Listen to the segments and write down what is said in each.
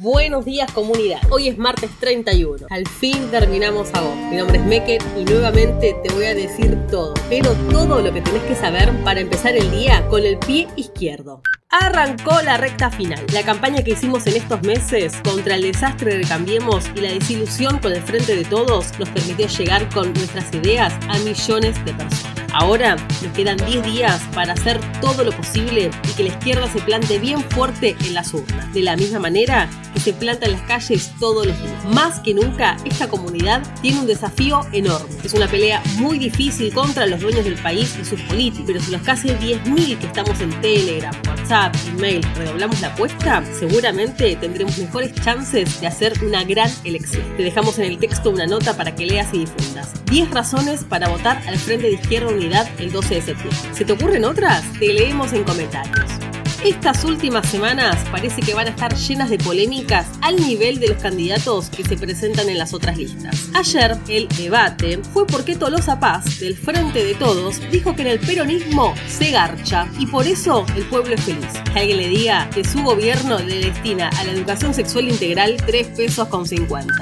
Buenos días comunidad, hoy es martes 31, al fin terminamos agosto. Mi nombre es Meke y nuevamente te voy a decir todo, pero todo lo que tenés que saber para empezar el día con el pie izquierdo. Arrancó la recta final. La campaña que hicimos en estos meses contra el desastre de Cambiemos y la desilusión con el frente de todos nos permitió llegar con nuestras ideas a millones de personas. Ahora nos quedan 10 días para hacer todo lo posible y que la izquierda se plante bien fuerte en las urnas. De la misma manera se planta en las calles todos los días. Más que nunca, esta comunidad tiene un desafío enorme. Es una pelea muy difícil contra los dueños del país y sus políticos. Pero si los casi 10.000 que estamos en Telegram, WhatsApp, email, redoblamos la apuesta, seguramente tendremos mejores chances de hacer una gran elección. Te dejamos en el texto una nota para que leas y difundas. 10 razones para votar al Frente de Izquierda Unidad el 12 de septiembre. ¿Se te ocurren otras? Te leemos en comentarios. Estas últimas semanas parece que van a estar llenas de polémicas al nivel de los candidatos que se presentan en las otras listas. Ayer, el debate fue porque Tolosa Paz, del Frente de Todos, dijo que en el peronismo se garcha y por eso el pueblo es feliz. Que alguien le diga que su gobierno le destina a la educación sexual integral 3 pesos con 50.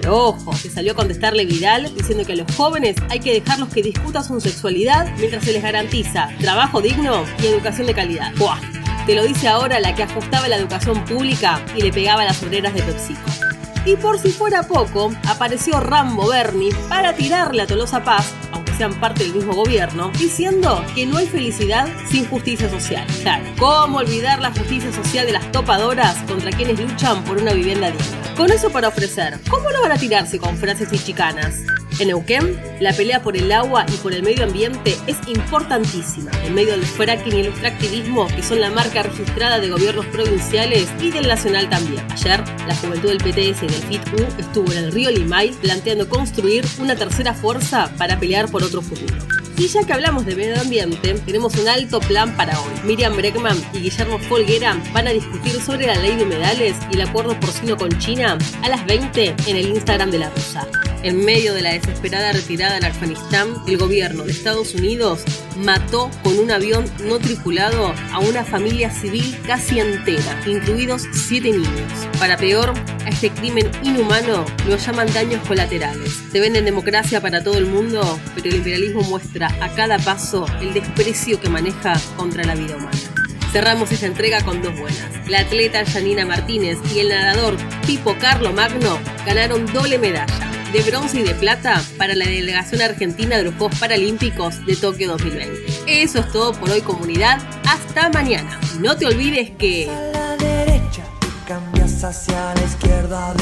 Pero ojo, que salió a contestarle Vidal diciendo que a los jóvenes hay que dejarlos que discutan su sexualidad mientras se les garantiza trabajo digno y educación de calidad. ¡Buah! Te lo dice ahora la que ajustaba la educación pública y le pegaba las obreras de PepsiCo. Y por si fuera poco, apareció Rambo Berni para tirarle a Tolosa Paz, aunque sean parte del mismo gobierno, diciendo que no hay felicidad sin justicia social. Claro, ¿cómo olvidar la justicia social de las topadoras contra quienes luchan por una vivienda digna? Con eso para ofrecer, ¿cómo no van a tirarse con frases y chicanas? En Neuquén, la pelea por el agua y por el medio ambiente es importantísima, en medio del fracking y el extractivismo, que son la marca registrada de gobiernos provinciales y del nacional también. Ayer, la juventud del PTS y del FIT-U estuvo en el río Limay planteando construir una tercera fuerza para pelear por otro futuro. Y ya que hablamos de medio ambiente, tenemos un alto plan para hoy. Miriam Breckman y Guillermo Folguera van a discutir sobre la ley de humedales y el acuerdo porcino con China a las 20 en el Instagram de la Rusa. En medio de la desesperada retirada en Afganistán, el gobierno de Estados Unidos mató con un avión no tripulado a una familia civil casi entera, incluidos siete niños. Para peor, a este crimen inhumano lo llaman daños colaterales. Se venden democracia para todo el mundo, pero el imperialismo muestra a cada paso el desprecio que maneja contra la vida humana. Cerramos esta entrega con dos buenas. La atleta Janina Martínez y el nadador Pipo Carlo Magno ganaron doble medalla de bronce y de plata para la delegación argentina de los Juegos Paralímpicos de Tokio 2020. Eso es todo por hoy comunidad, hasta mañana. No te olvides que... A la derecha, cambias hacia la izquierda,